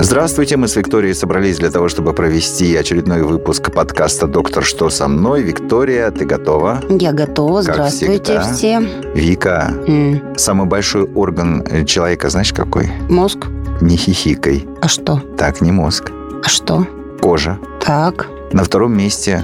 Здравствуйте, мы с Викторией собрались для того, чтобы провести очередной выпуск подкаста «Доктор, что со мной?». Виктория, ты готова? Я готова. Как Здравствуйте всегда. все. Вика, М, самый большой орган э, человека знаешь какой? Мозг. Не хихикай. А что? Так, не мозг. А что? Кожа. Так. На втором месте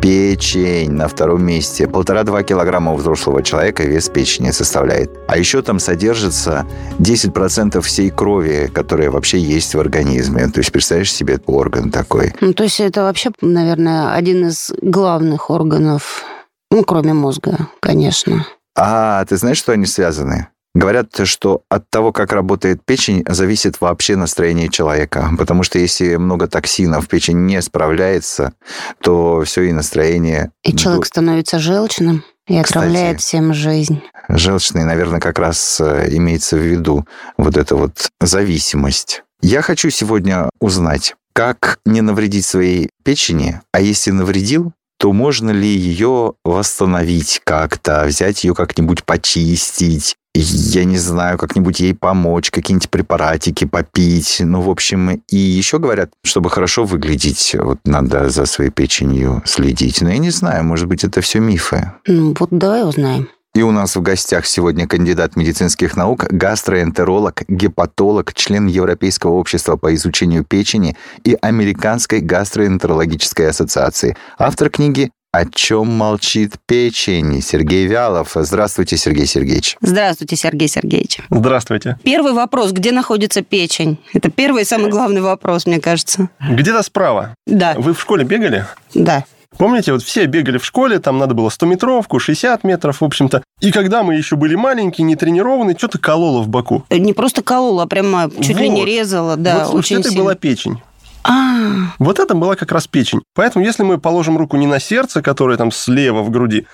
печень. На втором месте полтора-два килограмма у взрослого человека вес печени составляет. А еще там содержится 10% всей крови, которая вообще есть в организме. То есть, представляешь себе орган такой. Ну, то есть это вообще, наверное, один из главных органов, ну, кроме мозга, конечно. А, ты знаешь, что они связаны? Говорят, что от того, как работает печень, зависит вообще настроение человека. Потому что если много токсинов, печень не справляется, то все и настроение... И человек становится желчным и Кстати. отравляет всем жизнь. Желчный, наверное, как раз э, имеется в виду вот эта вот зависимость. Я хочу сегодня узнать, как не навредить своей печени, а если навредил, то можно ли ее восстановить как-то, взять ее как-нибудь почистить, я не знаю, как-нибудь ей помочь, какие-нибудь препаратики попить. Ну, в общем, и еще говорят, чтобы хорошо выглядеть, вот надо за своей печенью следить. Но я не знаю, может быть, это все мифы. Ну, вот давай узнаем. И у нас в гостях сегодня кандидат медицинских наук, гастроэнтеролог, гепатолог, член Европейского общества по изучению печени и Американской гастроэнтерологической ассоциации, автор книги «О чем молчит печень» Сергей Вялов. Здравствуйте, Сергей Сергеевич. Здравствуйте, Сергей Сергеевич. Здравствуйте. Первый вопрос. Где находится печень? Это первый и самый главный вопрос, мне кажется. Где-то справа. Да, Вы в школе бегали? да. Помните, вот все бегали в школе, там надо было 100-метровку, 60 метров, в общем-то. И когда мы еще были маленькие, не тренированы, что-то кололо в боку. Не просто колола, а прямо чуть ли не Вот. резала, да, вот, слушайте, очень это сильно. была печень. А, Вот это была как раз печень. Поэтому, если мы положим руку не на сердце, которое там слева в груди,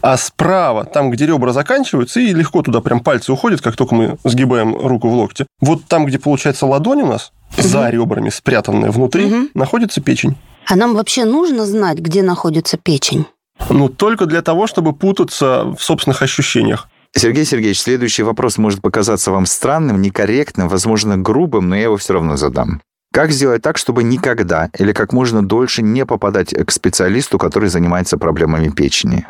а справа, там, где ребра заканчиваются, и легко туда прям пальцы уходят, как только мы сгибаем руку в локте. Вот там, где получается ладонь у нас, за ребрами, спрятанная внутри, находится печень. а нам вообще нужно знать, где находится печень? Ну, только для того, чтобы путаться в собственных ощущениях. Сергей Сергеевич, следующий вопрос может показаться вам странным, некорректным, возможно, грубым, но я его все равно задам. Как сделать так, чтобы никогда или как можно дольше не попадать к специалисту, который занимается проблемами печени?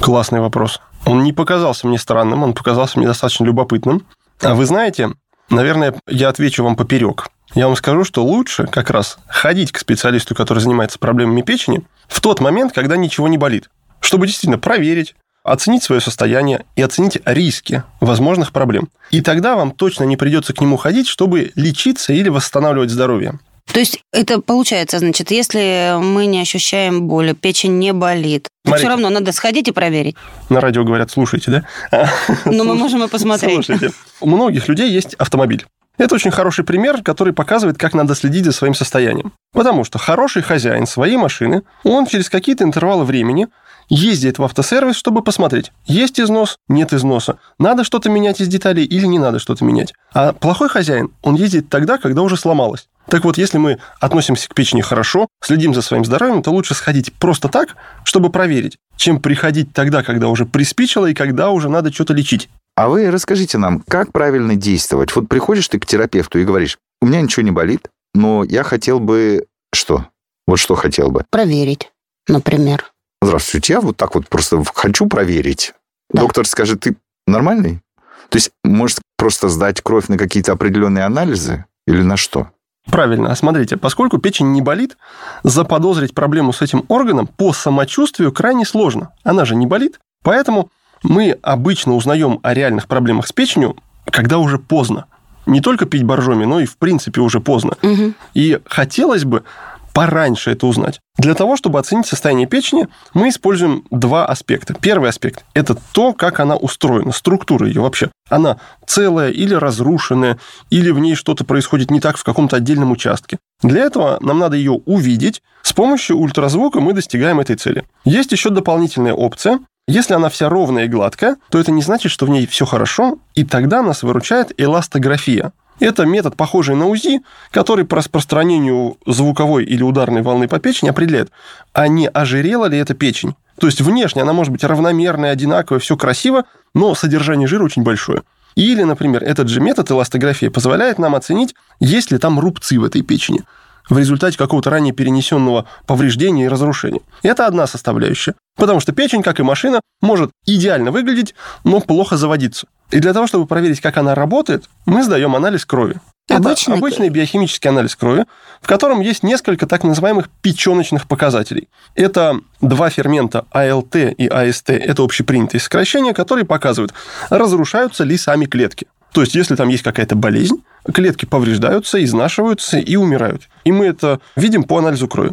Классный вопрос. Он не показался мне странным, он показался мне достаточно любопытным. А вы знаете, наверное, я отвечу вам поперек. Я вам скажу, что лучше как раз ходить к специалисту, который занимается проблемами печени, в тот момент, когда ничего не болит, чтобы действительно проверить, оценить свое состояние и оценить риски возможных проблем. И тогда вам точно не придется к нему ходить, чтобы лечиться или восстанавливать здоровье. То есть это получается, значит, если мы не ощущаем боли, печень не болит, Смотрите. все равно надо сходить и проверить. На радио говорят, слушайте, да? Но мы можем и посмотреть. Слушайте, у многих людей есть автомобиль. Это очень хороший пример, который показывает, как надо следить за своим состоянием. Потому что хороший хозяин своей машины, он через какие-то интервалы времени ездит в автосервис, чтобы посмотреть, есть износ, нет износа, надо что-то менять из деталей или не надо что-то менять. А плохой хозяин, он ездит тогда, когда уже сломалось. Так вот, если мы относимся к печени хорошо, следим за своим здоровьем, то лучше сходить просто так, чтобы проверить, чем приходить тогда, когда уже приспичило и когда уже надо что-то лечить. А вы расскажите нам, как правильно действовать? Вот приходишь ты к терапевту и говоришь, у меня ничего не болит, но я хотел бы... Что? Вот что хотел бы? Проверить, например. Здравствуйте, я вот так вот просто хочу проверить. Да. Доктор скажет, ты нормальный? То есть, может, просто сдать кровь на какие-то определенные анализы? Или на что? Правильно. А смотрите, поскольку печень не болит, заподозрить проблему с этим органом по самочувствию крайне сложно. Она же не болит. Поэтому мы обычно узнаем о реальных проблемах с печенью, когда уже поздно. Не только пить боржоми, но и в принципе уже поздно. Мгм. И хотелось бы пораньше это узнать. Для того, чтобы оценить состояние печени, мы используем два аспекта. Первый аспект – это то, как она устроена, структура ее вообще. Она целая или разрушенная, или в ней что-то происходит не так в каком-то отдельном участке. Для этого нам надо ее увидеть. С помощью ультразвука мы достигаем этой цели. Есть еще дополнительная опция. Если она вся ровная и гладкая, то это не значит, что в ней все хорошо, и тогда нас выручает эластография. Это метод, похожий на УЗИ, который по распространению звуковой или ударной волны по печени определяет, а не ожирела ли эта печень. То есть внешне она может быть равномерная, одинаковая, все красиво, но содержание жира очень большое. Или, например, этот же метод эластографии позволяет нам оценить, есть ли там рубцы в этой печени в результате какого-то ранее перенесенного повреждения и разрушения. Это одна составляющая. Потому что печень, как и машина, может идеально выглядеть, но плохо заводиться. И для того, чтобы проверить, как она работает, мы сдаем анализ крови. Обычный- Это обычный биохимический анализ крови, в котором есть несколько так называемых печеночных показателей. Это два фермента АЛТ и АСТ, это общепринятые сокращения, которые показывают, разрушаются ли сами клетки. То есть, если там есть какая-то болезнь, клетки повреждаются, изнашиваются и умирают. И мы это видим по анализу крови.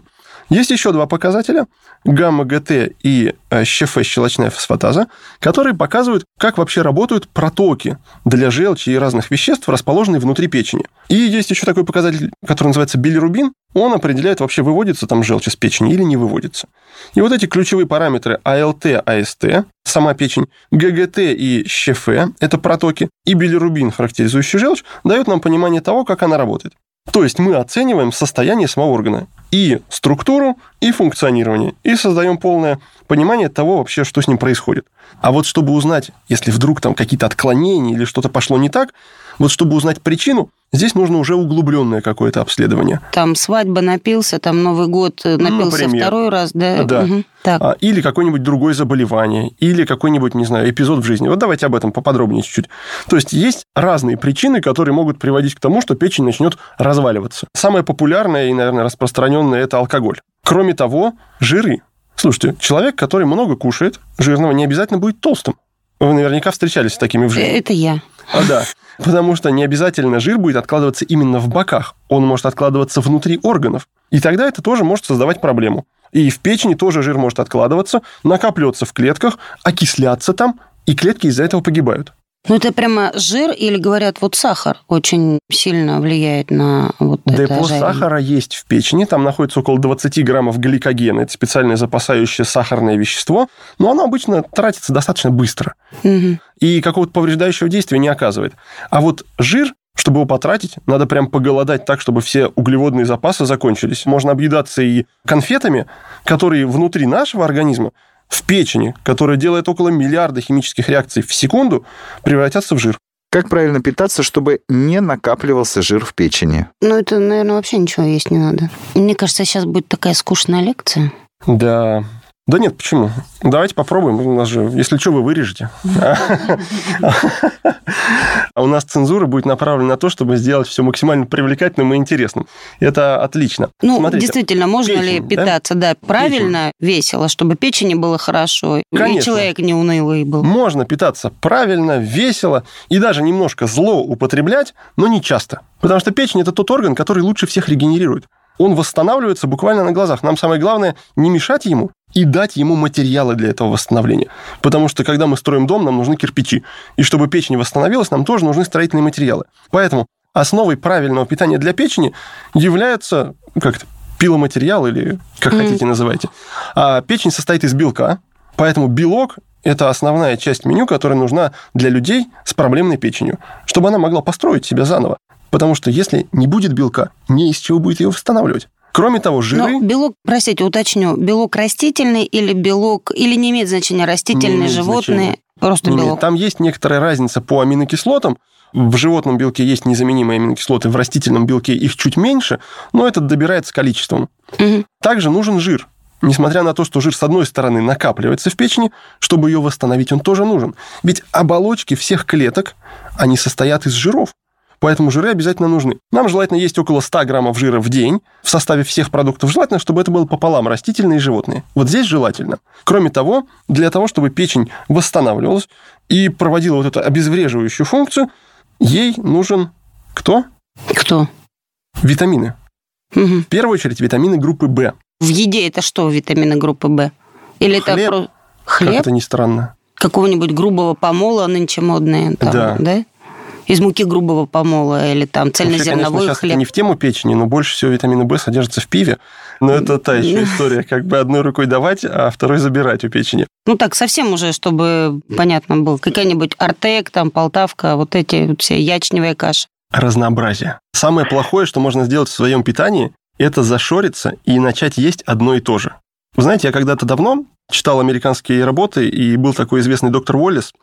Есть еще два показателя – гамма-ГТ и э, ЩФ, щелочная фосфатаза, которые показывают, как вообще работают протоки для желчи и разных веществ, расположенные внутри печени. И есть еще такой показатель, который называется билирубин. Он определяет, вообще выводится там желчь из печени или не выводится. И вот эти ключевые параметры АЛТ, АСТ, сама печень, ГГТ и ЩФ – это протоки, и билирубин, характеризующий желчь, дают нам понимание того, как она работает. То есть мы оцениваем состояние самого органа, и структуру, и функционирование, и создаем полное понимание того вообще, что с ним происходит. А вот чтобы узнать, если вдруг там какие-то отклонения или что-то пошло не так, вот чтобы узнать причину, здесь нужно уже углубленное какое-то обследование. Там свадьба напился, там Новый год э, напился Например. второй раз, да? Да. Мгм. Так. А, Или какое-нибудь другое заболевание, или какой-нибудь, не знаю, эпизод в жизни. Вот давайте об этом поподробнее чуть-чуть. То есть есть разные причины, которые могут приводить к тому, что печень начнет разваливаться. Самое популярное и, наверное, распространенное – это алкоголь. Кроме того, жиры. Слушайте, человек, который много кушает жирного, не обязательно будет толстым. Вы наверняка встречались с такими в Э, жизни. Это я. А, да. Потому что не обязательно жир будет откладываться именно в боках. Он может откладываться внутри органов. И тогда это тоже может создавать проблему. И в печени тоже жир может откладываться, накапливаться в клетках, окисляться там, и клетки из-за этого погибают. Ну, это прямо жир или, говорят, вот сахар очень сильно влияет на вот это Депо ожирение? сахара есть в печени, там находится около 20 граммов гликогена. Это специальное запасающее сахарное вещество, но оно обычно тратится достаточно быстро. Мгм. и какого-то повреждающего действия не оказывает. А вот жир, чтобы его потратить, надо прям поголодать так, чтобы все углеводные запасы закончились. Можно объедаться и конфетами, которые внутри нашего организма, в печени, которая делает около миллиарда химических реакций в секунду, превратятся в жир. Как правильно питаться, чтобы не накапливался жир в печени? Ну, это, наверное, вообще ничего есть не надо. Мне кажется, сейчас будет такая скучная лекция. Да. Да нет, почему? Давайте попробуем. У нас же, если что, вы вырежете. А у нас цензура будет направлена на то, чтобы сделать все максимально привлекательным и интересным. Это отлично. Ну, действительно, можно ли питаться, да, правильно, весело, чтобы печени было хорошо, и человек не унылый был? Можно питаться правильно, весело и даже немножко зло употреблять, но не часто. Потому что печень – это тот орган, который лучше всех регенерирует. Он восстанавливается буквально на глазах. Нам самое главное не мешать ему и дать ему материалы для этого восстановления. Потому что, когда мы строим дом, нам нужны кирпичи. И чтобы печень восстановилась, нам тоже нужны строительные материалы. Поэтому основой правильного питания для печени является ну, как это, пиломатериал или как Мгм. хотите называйте. А печень состоит из белка, поэтому белок это основная часть меню, которая нужна для людей с проблемной печенью, чтобы она могла построить себя заново. Потому что если не будет белка, не из чего будет ее восстанавливать. Кроме того, жиры... Но белок, простите, уточню, белок растительный или белок, или не имеет значения растительный, имеет животный, значения. просто Не имеет. белок? Там есть некоторая разница по аминокислотам. В животном белке есть незаменимые аминокислоты, в растительном белке их чуть меньше, но это добирается количеством. Мгм. Также нужен жир. Несмотря на то, что жир, с одной стороны, накапливается в печени, чтобы ее восстановить, он тоже нужен. Ведь оболочки всех клеток, они состоят из жиров. Поэтому жиры обязательно нужны. Нам желательно есть около 100 граммов жира в день в составе всех продуктов. Желательно, чтобы это было пополам растительные и животные. Вот здесь желательно. Кроме того, для того, чтобы печень восстанавливалась и проводила вот эту обезвреживающую функцию, ей нужен кто? Кто? Витамины. Мгм. В первую очередь витамины группы В. В еде это что, витамины группы В? Или это Хлеб. про... Как хлеб? это ни странно. Какого-нибудь грубого помола нынче модные? Там, Да. да? Из муки грубого помола или там Вообще, конечно, цельнозерновой сейчас это хлеб? не в тему печени, но больше всего витамина В содержится в пиве. Но это та еще история, как бы одной рукой давать, а второй забирать у печени. Ну так, совсем уже, чтобы понятно было. Какая-нибудь Артек, там, Полтавка, вот эти вот все ячневая каша. разнообразие. Самое плохое, что можно сделать в своем питании, это зашориться и начать есть одно и то же. Вы знаете, я когда-то давно читал американские работы, и был такой известный доктор Уоллес.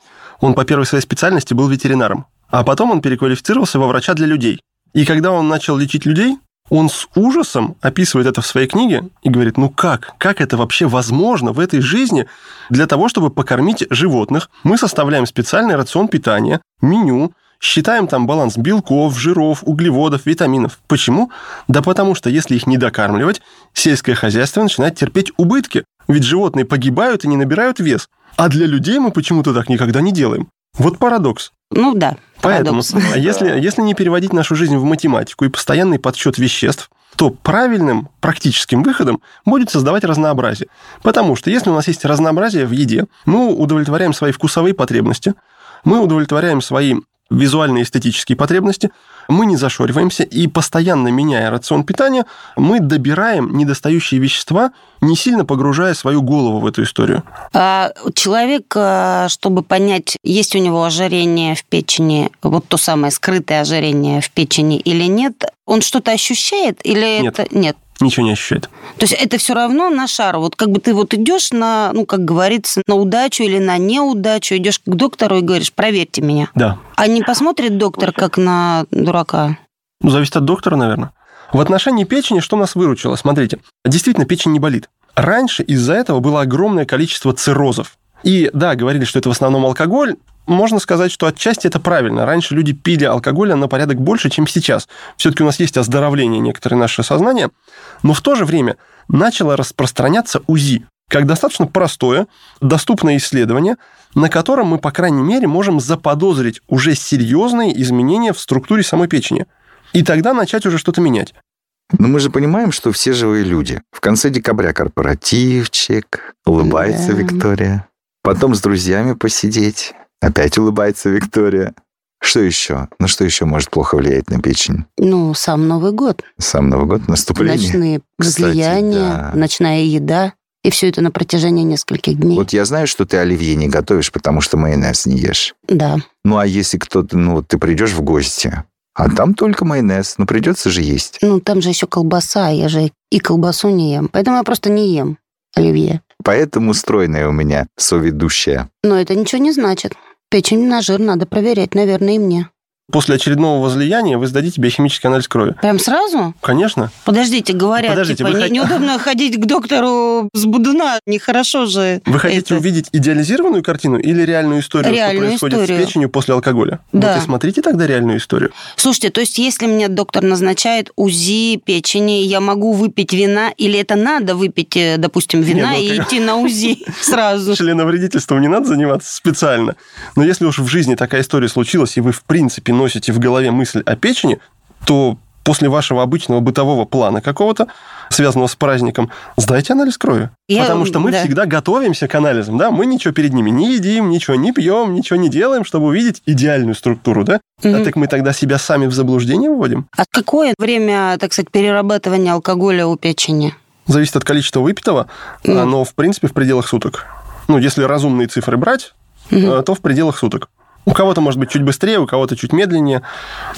Он по первой своей специальности был ветеринаром. А потом он переквалифицировался во врача для людей. И когда он начал лечить людей, он с ужасом описывает это в своей книге и говорит, ну как, как это вообще возможно в этой жизни для того, чтобы покормить животных? Мы составляем специальный рацион питания, меню, считаем там баланс белков, жиров, углеводов, витаминов. Почему? Да потому что если их не докармливать, сельское хозяйство начинает терпеть убытки, ведь животные погибают и не набирают вес. А для людей мы почему-то так никогда не делаем. Вот парадокс. Ну да, Поэтому, парадокс. если, если не переводить нашу жизнь в математику и постоянный подсчет веществ, то правильным практическим выходом будет создавать разнообразие. Потому что если у нас есть разнообразие в еде, мы удовлетворяем свои вкусовые потребности, мы удовлетворяем свои визуальные эстетические потребности, мы не зашориваемся, и постоянно меняя рацион питания, мы добираем недостающие вещества, не сильно погружая свою голову в эту историю. А человек, а, чтобы понять, есть у него ожирение в печени, вот то самое скрытое ожирение в печени или нет, он что-то ощущает или Нет. это нет? Ничего не ощущает. То есть это все равно на шару. Вот как бы ты вот идешь на, ну, как говорится, на удачу или на неудачу, идешь к доктору и говоришь, проверьте меня. Да. А не посмотрит доктор как на дурака? Ну, зависит от доктора, наверное. В отношении печени что нас выручило? Смотрите, действительно, печень не болит. Раньше из-за этого было огромное количество циррозов. И да, говорили, что это в основном алкоголь. Можно сказать, что отчасти это правильно. Раньше люди пили алкоголя на порядок больше, чем сейчас. Все-таки у нас есть оздоровление некоторые наше сознание. Но в то же время начало распространяться УЗИ, как достаточно простое, доступное исследование, на котором мы, по крайней мере, можем заподозрить уже серьезные изменения в структуре самой печени. И тогда начать уже что-то менять. Но мы же понимаем, что все живые люди. В конце декабря корпоративчик, улыбается Да. Виктория. Потом с друзьями посидеть. Опять улыбается Виктория. Что еще? Ну что еще может плохо влиять на печень? Ну, сам Новый год. Сам Новый год, наступление. Ночные Кстати, возлияния, да. ночная еда. И все это на протяжении нескольких дней. Вот я знаю, что ты оливье не готовишь, потому что майонез не ешь. Да. Ну, а если кто-то, ну, вот ты придешь в гости, а там только майонез, ну, придется же есть. Ну, там же еще колбаса, я же и колбасу не ем. Поэтому я просто не ем оливье. Поэтому стройная у меня соведущая. Но это ничего не значит. Печень на жир надо проверять, наверное, и мне. После очередного возлияния вы сдадите биохимический анализ крови. Прям сразу? Конечно. Подождите, говорят, Подождите, типа, не- хот- неудобно ходить к доктору с будуна. Нехорошо же. Вы хотите это. увидеть идеализированную картину или реальную историю, Реальную что происходит историю. с печенью после алкоголя? Да. Вот и смотрите тогда реальную историю. Слушайте, то есть если мне доктор назначает УЗИ печени, я могу выпить вина, или это надо выпить, э, допустим, вина Не, ну, и как- идти на УЗИ сразу? Членовредительством не надо заниматься специально. Но если уж в жизни такая история случилась, и вы, в принципе, носите в голове мысль о печени, то после вашего обычного бытового плана какого-то, связанного с праздником, сдайте анализ крови. Я- Потому что мы да. всегда готовимся к анализам, да, мы ничего перед ними не едим, ничего не пьем, ничего не делаем, чтобы увидеть идеальную структуру, да? А Мгм. так мы тогда себя сами в заблуждение вводим. А какое время, так сказать, перерабатывания алкоголя у печени? Зависит от количества выпитого, Ну. но, в принципе, в пределах суток. Ну, если разумные цифры брать, э, то в пределах суток. У кого-то, может быть, чуть быстрее, у кого-то чуть медленнее.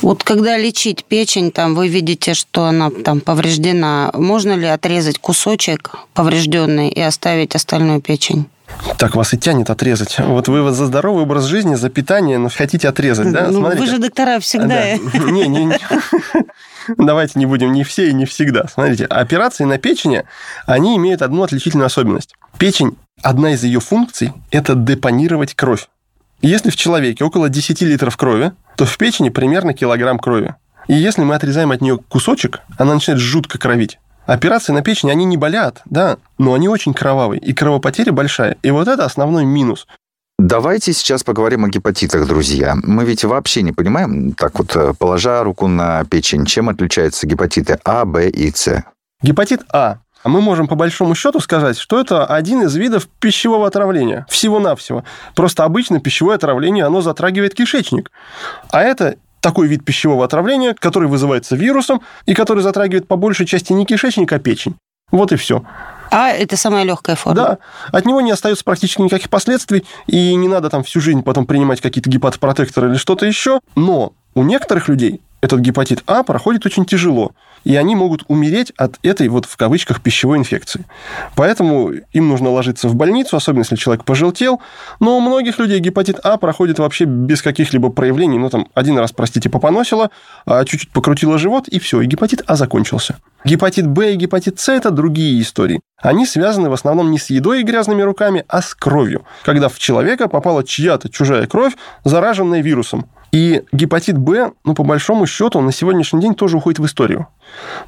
Вот когда лечить печень, там вы видите, что она там повреждена, можно ли отрезать кусочек поврежденный и оставить остальную печень? Так вас и тянет отрезать. Вот вы за здоровый образ жизни, за питание, но хотите отрезать, да? Ну, Смотрите. вы же доктора всегда. Да. Не, не, не. Давайте не будем не все и не всегда. Смотрите, операции на печени, они имеют одну отличительную особенность. Печень, одна из ее функций – это депонировать кровь. Если в человеке около 10 литров крови, то в печени примерно килограмм крови. И если мы отрезаем от нее кусочек, она начинает жутко кровить. Операции на печени, они не болят, да, но они очень кровавые, и кровопотеря большая. И вот это основной минус. Давайте сейчас поговорим о гепатитах, друзья. Мы ведь вообще не понимаем, так вот, э, положа руку на печень, чем отличаются гепатиты А, Б и С. Гепатит А. А мы можем по большому счету сказать, что это один из видов пищевого отравления. Всего-навсего. Просто обычно пищевое отравление, оно затрагивает кишечник. А это такой вид пищевого отравления, который вызывается вирусом и который затрагивает по большей части не кишечник, а печень. Вот и все. А это самая легкая форма. Да, от него не остается практически никаких последствий, и не надо там всю жизнь потом принимать какие-то гепатопротекторы или что-то еще. Но у некоторых людей этот гепатит А проходит очень тяжело, и они могут умереть от этой вот в кавычках пищевой инфекции. Поэтому им нужно ложиться в больницу, особенно если человек пожелтел. Но у многих людей гепатит А проходит вообще без каких-либо проявлений. Ну, там, один раз, простите, попоносило, а чуть-чуть покрутило живот, и все, и гепатит А закончился. Гепатит Б и гепатит С – это другие истории. Они связаны в основном не с едой и грязными руками, а с кровью. Когда в человека попала чья-то чужая кровь, зараженная вирусом. И гепатит Б, ну, по большому счету, на сегодняшний день тоже уходит в историю.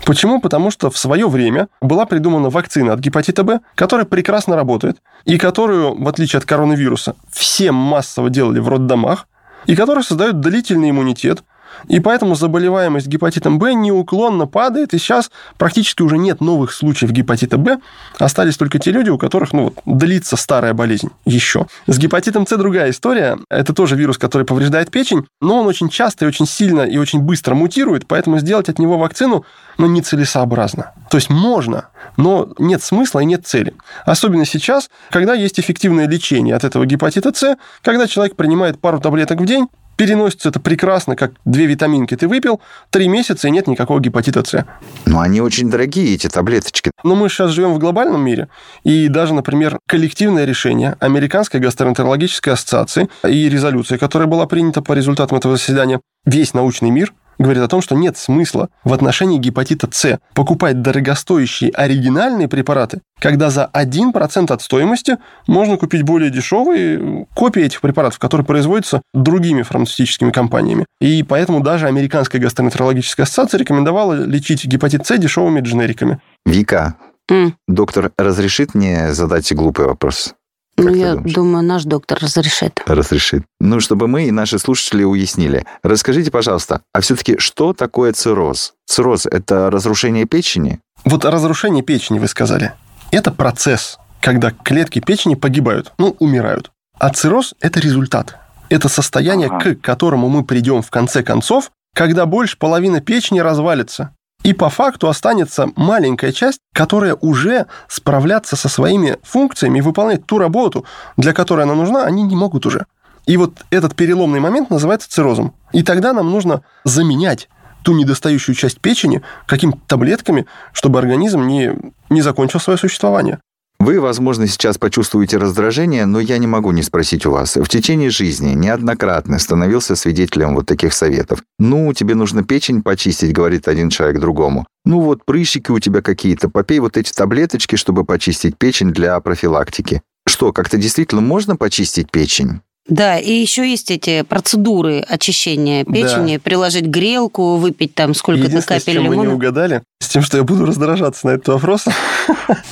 Почему? Потому что в свое время была придумана вакцина от гепатита Б, которая прекрасно работает, и которую, в отличие от коронавируса, все массово делали в роддомах, и которая создает длительный иммунитет, и поэтому заболеваемость гепатитом Б неуклонно падает, и сейчас практически уже нет новых случаев гепатита Б. Остались только те люди, у которых ну, вот, длится старая болезнь еще. С гепатитом С другая история. Это тоже вирус, который повреждает печень, но он очень часто и очень сильно и очень быстро мутирует, поэтому сделать от него вакцину ну, нецелесообразно. То есть можно, но нет смысла и нет цели. Особенно сейчас, когда есть эффективное лечение от этого гепатита С, когда человек принимает пару таблеток в день, переносится это прекрасно, как две витаминки ты выпил, три месяца и нет никакого гепатита С. Но они очень дорогие, эти таблеточки. Но мы сейчас живем в глобальном мире, и даже, например, коллективное решение Американской гастроэнтерологической ассоциации и резолюция, которая была принята по результатам этого заседания, весь научный мир говорит о том, что нет смысла в отношении гепатита С покупать дорогостоящие оригинальные препараты, когда за 1% от стоимости можно купить более дешевые копии этих препаратов, которые производятся другими фармацевтическими компаниями. И поэтому даже Американская гастроэнтерологическая ассоциация рекомендовала лечить гепатит С дешевыми дженериками. Вика, М. доктор разрешит мне задать глупый вопрос? Как Ну, я думаешь? думаю, наш доктор разрешит. Разрешит. Ну, чтобы мы и наши слушатели уяснили. Расскажите, пожалуйста, а все-таки что такое цирроз? Цирроз – это разрушение печени? Вот разрушение печени, вы сказали, это процесс, когда клетки печени погибают, ну, умирают. А цирроз – это результат. Это состояние, Ага. к которому мы придем в конце концов, когда больше половины печени развалится. И по факту останется маленькая часть, которая уже справляться со своими функциями и выполнять ту работу, для которой она нужна, они не могут уже. И вот этот переломный момент называется циррозом. И тогда нам нужно заменять ту недостающую часть печени какими-то таблетками, чтобы организм не, не закончил свое существование. Вы, возможно, сейчас почувствуете раздражение, но я не могу не спросить у вас. В течение жизни неоднократно становился свидетелем вот таких советов. «Ну, тебе нужно печень почистить», — говорит один человек другому. «Ну вот, прыщики у тебя какие-то, попей вот эти таблеточки, чтобы почистить печень для профилактики». Что, как-то действительно можно почистить печень? Да, и еще есть эти процедуры очищения печени, приложить грелку, выпить там сколько-то капель вы не лимона. угадали, с тем, что я буду раздражаться на этот вопрос.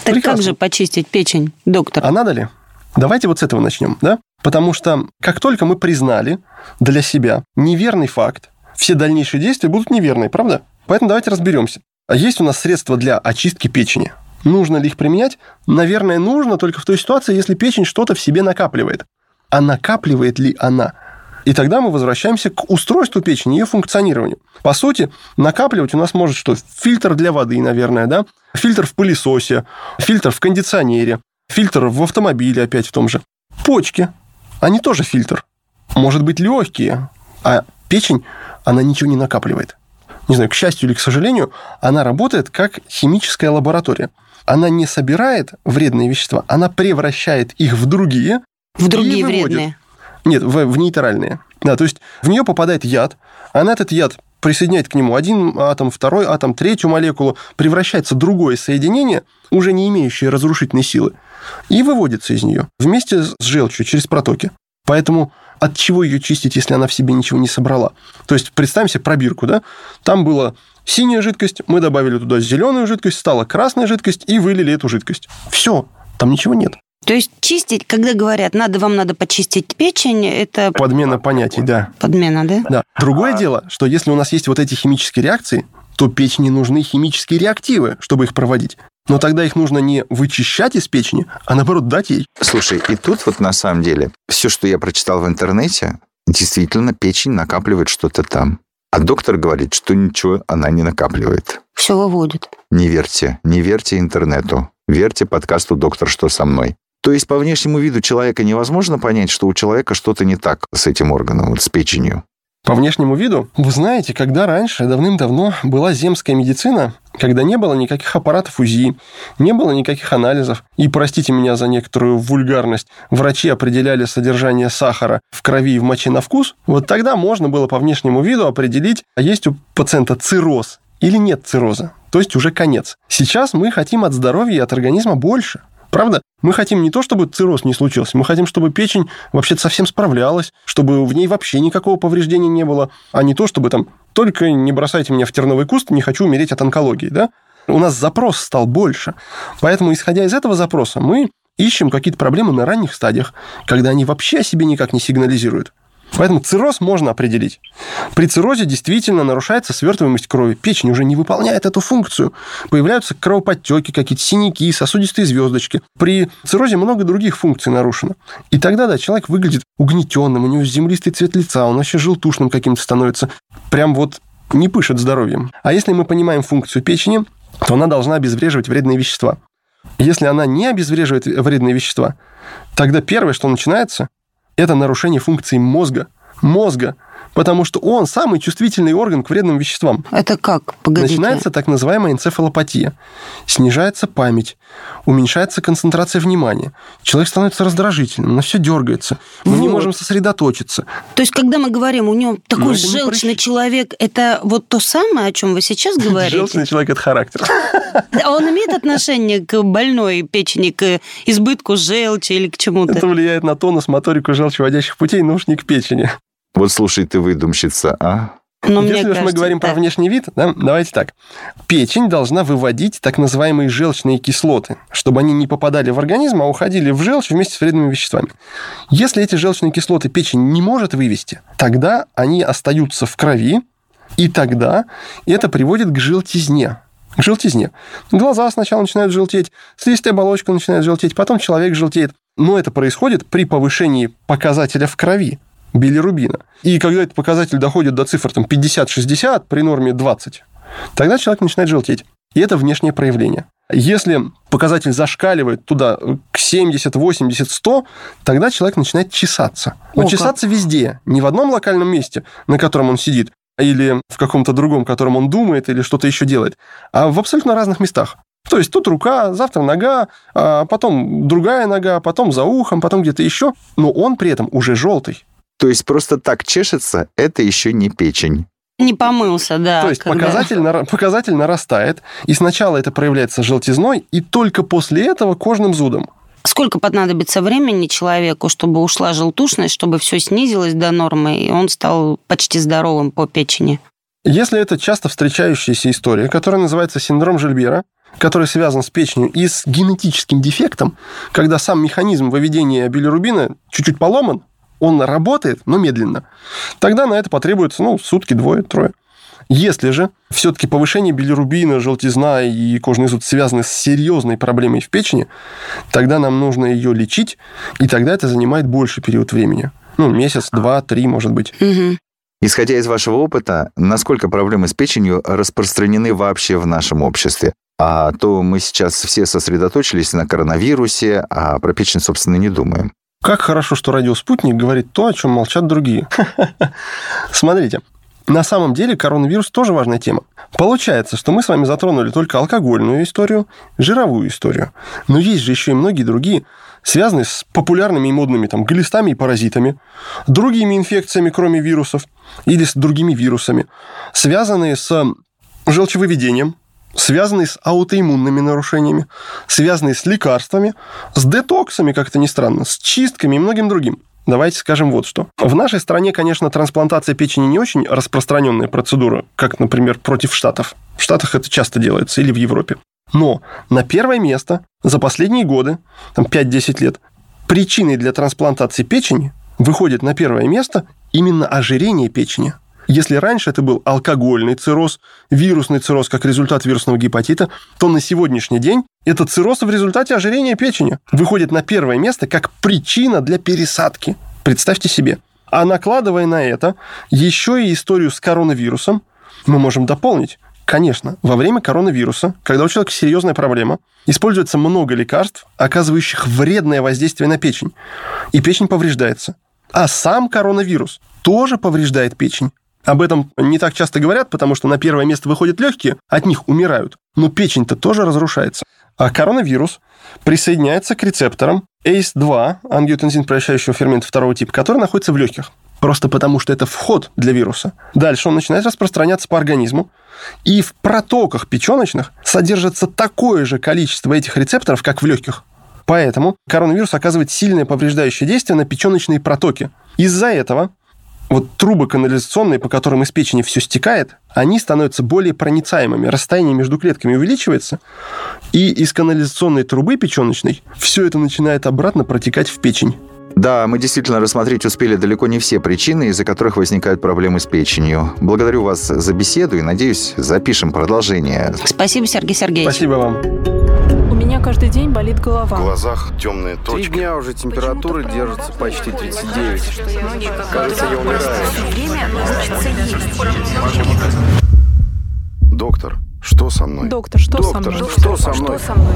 Так как же почистить печень, доктор? А надо ли? Давайте вот с этого начнем, да? Потому что как только мы признали для себя неверный факт, все дальнейшие действия будут неверные, правда? Поэтому давайте разберемся. А есть у нас средства для очистки печени? Нужно ли их применять? Наверное, нужно только в той ситуации, если печень что-то в себе накапливает. А накапливает ли она? И тогда мы возвращаемся к устройству печени, ее функционированию. По сути, накапливать у нас может что? Фильтр для воды, наверное, да? Фильтр в пылесосе, фильтр в кондиционере, фильтр в автомобиле опять в том же. Почки, они тоже фильтр. Может быть, легкие, а печень, она ничего не накапливает. Не знаю, к счастью или к сожалению, она работает как химическая лаборатория. Она не собирает вредные вещества, она превращает их в другие, В другие вредные. нет, в, в нейтральные. Да, то есть в нее попадает яд, она этот яд присоединяет к нему один атом, второй атом, третью молекулу, превращается в другое соединение, уже не имеющее разрушительной силы, и выводится из нее вместе с желчью через протоки. Поэтому от чего ее чистить, если она в себе ничего не собрала? То есть представим себе пробирку, да? Там была синяя жидкость, мы добавили туда зеленую жидкость, стала красная жидкость и вылили эту жидкость. Все, там ничего нет. То есть чистить, когда говорят, надо вам надо почистить печень, это Подмена понятий, да. подмена, да? Да. Другое дело, что если у нас есть вот эти химические реакции, то печени нужны химические реактивы, чтобы их проводить. Но тогда их нужно не вычищать из печени, а наоборот дать ей. Слушай, и тут вот на самом деле все, что я прочитал в интернете, действительно печень накапливает что-то там. А доктор говорит, что ничего она не накапливает. Все выводит. Не верьте, не верьте интернету. Верьте подкасту «Доктор, что со мной?». То есть по внешнему виду человека невозможно понять, что у человека что-то не так с этим органом, вот с печенью. По внешнему виду, вы знаете, когда раньше, давным-давно, была земская медицина, когда не было никаких аппаратов УЗИ, не было никаких анализов, и, простите меня за некоторую вульгарность, врачи определяли содержание сахара в крови и в моче на вкус, вот тогда можно было по внешнему виду определить, а есть у пациента цирроз или нет цирроза, то есть уже конец. Сейчас мы хотим от здоровья и от организма больше. Правда? Мы хотим не то, чтобы цирроз не случился, мы хотим, чтобы печень вообще совсем справлялась, чтобы в ней вообще никакого повреждения не было, а не то, чтобы там только не бросайте меня в терновый куст, не хочу умереть от онкологии, да? У нас запрос стал больше. Поэтому, исходя из этого запроса, мы ищем какие-то проблемы на ранних стадиях, когда они вообще о себе никак не сигнализируют. Поэтому цирроз можно определить. При циррозе действительно нарушается свертываемость крови. Печень уже не выполняет эту функцию. Появляются кровоподтеки, какие-то синяки, сосудистые звездочки. При циррозе много других функций нарушено. И тогда, да, человек выглядит угнетенным, у него землистый цвет лица, он вообще желтушным каким-то становится. Прям вот не пышет здоровьем. А если мы понимаем функцию печени, то она должна обезвреживать вредные вещества. Если она не обезвреживает вредные вещества, тогда первое, что начинается, это нарушение функции мозга. Мозга. Потому что он самый чувствительный орган к вредным веществам. Это как? Погодите. Начинается так называемая энцефалопатия. Снижается память, уменьшается концентрация внимания. Человек становится раздражительным, на все дергается. Мы вот. не можем сосредоточиться. То есть, когда мы говорим, у него такой желчный человек, это вот то самое, о чем вы сейчас говорите? Желчный человек – это характер. А он имеет отношение к больной печени, к избытку желчи или к чему-то? Это влияет на тонус, моторику желчеводящих путей, но уж не к печени. Вот слушай, ты выдумщица, а? Но Если мне уж мы говорим да. про внешний вид, да, давайте так. Печень должна выводить так называемые желчные кислоты, чтобы они не попадали в организм, а уходили в желчь вместе с вредными веществами. Если эти желчные кислоты печень не может вывести, тогда они остаются в крови, и тогда это приводит к желтизне. К желтизне. Глаза сначала начинают желтеть, слизистая оболочка начинает желтеть, потом человек желтеет. Но это происходит при повышении показателя в крови билирубина. И когда этот показатель доходит до цифр там, 50-60 при норме 20, тогда человек начинает желтеть. И это внешнее проявление. Если показатель зашкаливает туда к 70, 80, 100, тогда человек начинает чесаться. Но О, чесаться везде, не в одном локальном месте, на котором он сидит, или в каком-то другом, котором он думает или что-то еще делает, а в абсолютно разных местах. То есть тут рука, завтра нога, а потом другая нога, потом за ухом, потом где-то еще, но он при этом уже желтый. То есть просто так чешется, это еще не печень. Не помылся, да. То есть когда- показатель, нара- показатель нарастает, и сначала это проявляется желтизной, и только после этого кожным зудом. Сколько понадобится времени человеку, чтобы ушла желтушность, чтобы все снизилось до нормы, и он стал почти здоровым по печени? Если это часто встречающаяся история, которая называется синдром Жильбера, который связан с печенью и с генетическим дефектом, когда сам механизм выведения билирубина чуть-чуть поломан, он работает, но медленно, тогда на это потребуется ну, сутки, двое, трое. Если же все-таки повышение билирубина, желтизна и кожный зуд связаны с серьезной проблемой в печени, тогда нам нужно ее лечить, и тогда это занимает больше период времени. Ну, месяц, два, три, может быть. Исходя из вашего опыта, насколько проблемы с печенью распространены вообще в нашем обществе? А то мы сейчас все сосредоточились на коронавирусе, а про печень, собственно, не думаем. Как хорошо, что радиоспутник говорит то, о чем молчат другие. Смотрите, на самом деле коронавирус тоже важная тема. Получается, что мы с вами затронули только алкогольную историю, жировую историю. Но есть же еще и многие другие, связанные с популярными и модными там, глистами и паразитами, другими инфекциями, кроме вирусов, или с другими вирусами, связанные с желчевыведением, связанные с аутоиммунными нарушениями, связанные с лекарствами, с детоксами, как это ни странно, с чистками и многим другим. Давайте скажем вот что. В нашей стране, конечно, трансплантация печени не очень распространенная процедура, как, например, против Штатов. В Штатах это часто делается или в Европе. Но на первое место за последние годы, там 5-10 лет, причиной для трансплантации печени выходит на первое место именно ожирение печени. Если раньше это был алкогольный цирроз, вирусный цирроз как результат вирусного гепатита, то на сегодняшний день это цирроз в результате ожирения печени выходит на первое место как причина для пересадки. Представьте себе. А накладывая на это еще и историю с коронавирусом, мы можем дополнить. Конечно, во время коронавируса, когда у человека серьезная проблема, используется много лекарств, оказывающих вредное воздействие на печень, и печень повреждается. А сам коронавирус тоже повреждает печень. Об этом не так часто говорят, потому что на первое место выходят легкие, от них умирают. Но печень-то тоже разрушается. А коронавирус присоединяется к рецепторам ACE2, ангиотензин превращающего фермента второго типа, который находится в легких. Просто потому, что это вход для вируса. Дальше он начинает распространяться по организму, и в протоках печеночных содержится такое же количество этих рецепторов, как в легких. Поэтому коронавирус оказывает сильное повреждающее действие на печеночные протоки. Из-за этого вот трубы канализационные, по которым из печени все стекает, они становятся более проницаемыми. Расстояние между клетками увеличивается, и из канализационной трубы печеночной все это начинает обратно протекать в печень. Да, мы действительно рассмотреть успели далеко не все причины, из-за которых возникают проблемы с печенью. Благодарю вас за беседу и, надеюсь, запишем продолжение. Спасибо, Сергей Сергеевич. Спасибо вам. Меня каждый день болит В голова. глазах темные Три точки. дня уже температура держится почти 39. Кажется, я умираю. Доктор, что со мной? Доктор, что со Доктор, мной? что со мной? Что со мной?